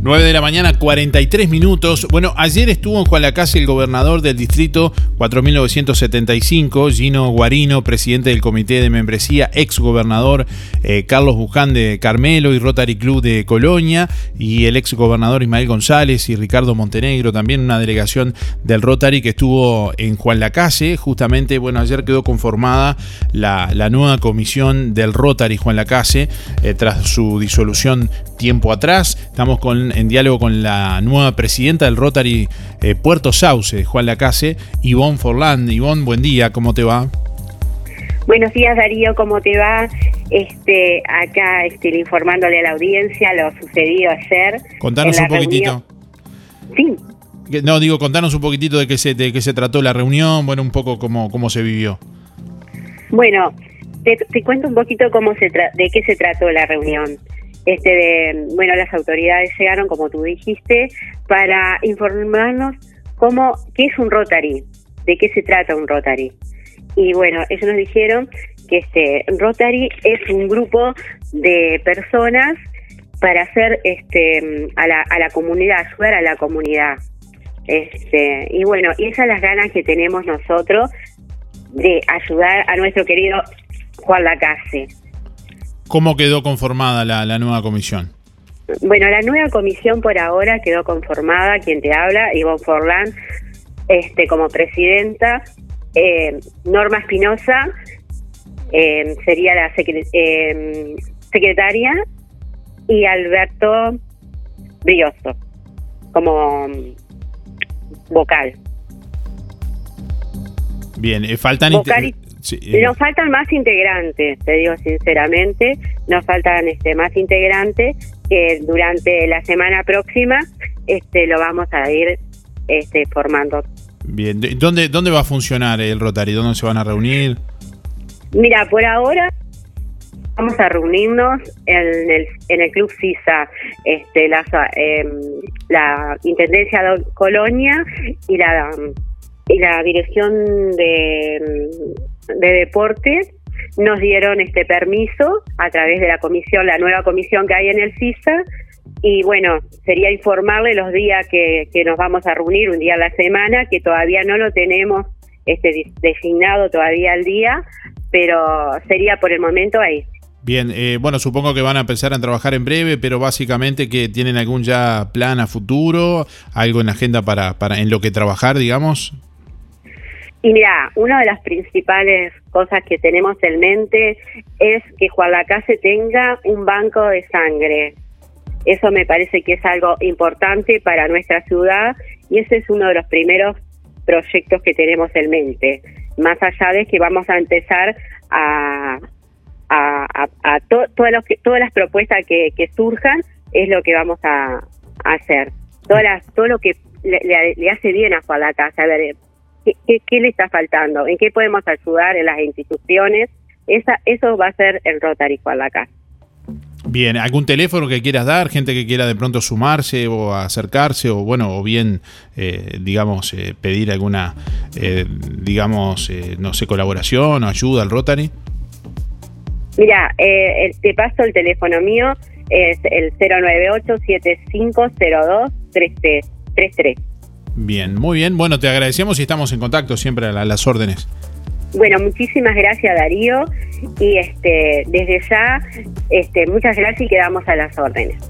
9 de la mañana, 43 minutos. Bueno, ayer estuvo en Juan Lacase el gobernador del distrito 4975, Gino Guarino, presidente del comité de membresía, ex gobernador eh, Carlos Buján de Carmelo y Rotary Club de Colonia, y el ex gobernador Ismael González y Ricardo Montenegro, también una delegación del Rotary que estuvo en Juan Lacase. Justamente, bueno, ayer quedó conformada la, nueva comisión del Rotary Juan Lacase eh, tras su disolución tiempo atrás. Estamos con, en diálogo con la nueva presidenta del Rotary eh, Puerto Sauce, Juan Lacase, Ivonne Forlán. Ivonne, buen día, ¿cómo te va? Buenos días Darío, ¿cómo te va? Este, acá este, informándole a la audiencia lo sucedido ayer. Contanos un poquitito. Sí. No, digo, contanos un poquitito de qué se, de qué se trató la reunión, bueno, un poco cómo, cómo se vivió. Bueno, te, cuento un poquito cómo se de qué se trató la reunión. Este, de, bueno, las autoridades llegaron, como tú dijiste, para informarnos cómo, qué es un Rotary, de qué se trata un Rotary. Y bueno, ellos nos dijeron que este Rotary es un grupo de personas para hacer este a la, a la comunidad, ayudar a la comunidad. Este, y bueno, esas las ganas que tenemos nosotros de ayudar a nuestro querido Juan Lacase. ¿Cómo quedó conformada la, nueva comisión? Bueno, la nueva comisión por ahora quedó conformada, quien te habla, Ivonne Forlán, este, como presidenta, eh, Norma Espinosa eh, sería la eh, secretaria y Alberto Brioso como vocal. Bien, faltan... Nos faltan más integrantes, te digo sinceramente, nos faltan este más integrantes que durante la semana próxima este lo vamos a ir este formando. Bien, ¿dónde dónde va a funcionar el Rotary? ¿Dónde se van a reunir? Mira, por ahora vamos a reunirnos en el, en el Club CISA, este, la, em, la Intendencia de Colonia y la, y la Dirección de de Deportes nos dieron este permiso a través de la comisión, la nueva comisión que hay en el CISA, y bueno, sería informarle los días que, nos vamos a reunir, un día a la semana, que todavía no lo tenemos este designado todavía al día, pero sería por el momento ahí. Bien, eh, bueno, supongo que van a empezar a trabajar en breve, pero básicamente que tienen algún ya plan a futuro, algo en agenda para, para en lo que trabajar, digamos. Y mira, una de las principales cosas que tenemos en mente es que Jualacase tenga un banco de sangre. Eso me parece que es algo importante para nuestra ciudad y ese es uno de los primeros proyectos que tenemos en mente. Más allá de que vamos a empezar a, a, todas, los que, todas las propuestas que, surjan, es lo que vamos a, hacer. Todas las, todo lo que le, hace bien a Jualacase. A ver, ¿Qué, le está faltando? ¿En qué podemos ayudar en las instituciones? Esa, eso va a ser el Rotary acá. Bien, ¿algún teléfono que quieras dar? Gente que quiera de pronto sumarse o acercarse o bueno, o bien, eh, digamos, eh, pedir alguna, eh, digamos, no sé, colaboración o ayuda al Rotary. Mira, te paso el teléfono mío, es el 098 7502 33. Bien, muy bien. Bueno, te agradecemos y estamos en contacto siempre a, las órdenes. Bueno, muchísimas gracias Darío y este desde ya este muchas gracias y quedamos a las órdenes.